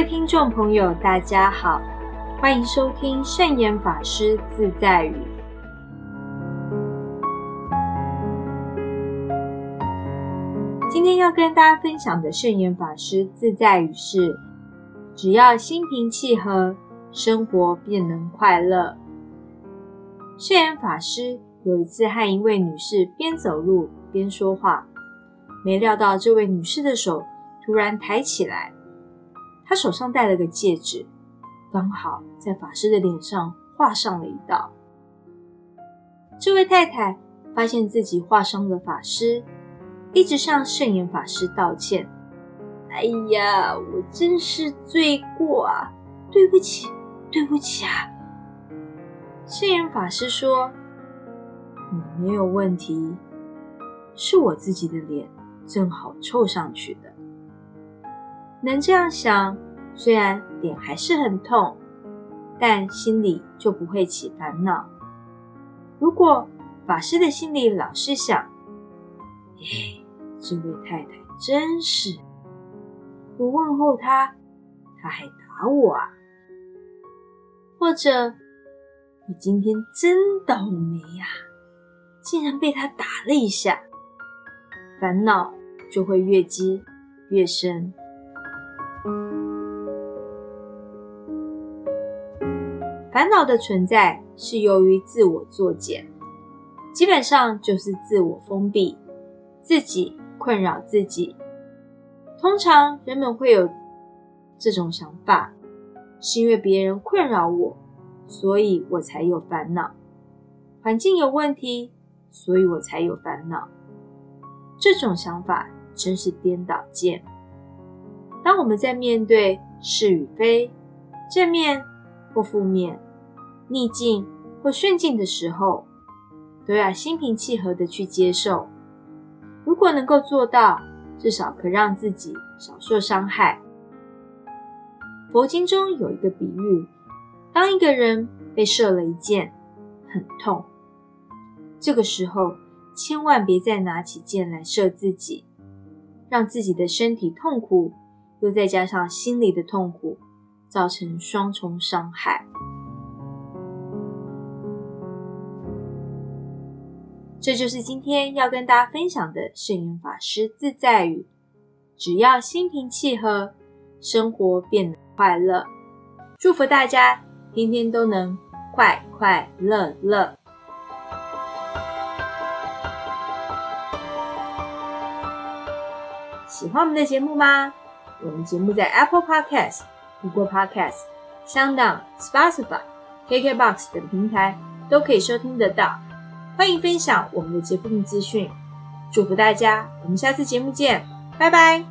位听众朋友，大家好，欢迎收听圣严法师自在语。今天要跟大家分享的圣严法师自在语是：只要心平气和，生活便能快乐。圣严法师有一次和一位女士边走路边说话，没料到这位女士的手突然抬起来。他手上戴了个戒指，刚好在法师的脸上画上了一道。这位太太发现自己划伤了法师，一直向圣严法师道歉：“哎呀，我真是罪过啊！对不起，对不起啊！”圣严法师说：“你没有问题，是我自己的脸正好凑上去的。”能这样想，虽然脸还是很痛，但心里就不会起烦恼。如果法师的心里老是想：“哎，这位太太真是……我问候她，她还打我啊！”或者“我今天真倒霉呀，竟然被她打了一下”，烦恼就会越积越深。烦恼的存在是由于自我作茧，基本上就是自我封闭，自己困扰自己。通常人们会有这种想法，是因为别人困扰我，所以我才有烦恼；环境有问题，所以我才有烦恼。这种想法真是颠倒见。当我们在面对是与非、正面或负面、逆境或顺境的时候，都要心平气和的去接受。如果能够做到，至少可让自己少受伤害。佛经中有一个比喻：当一个人被射了一箭，很痛，这个时候千万别再拿起箭来射自己，让自己的身体痛苦。又再加上心理的痛苦，造成双重伤害。这就是今天要跟大家分享的圣严法师自在语：只要心平气和，生活变得快乐。祝福大家天天都能快快乐乐。喜欢我们的节目吗？我们节目在 Apple Podcast、Google Podcast、香港、Spotify、KKBox 等平台都可以收听得到。欢迎分享我们的节目资讯，祝福大家！我们下次节目见，拜拜。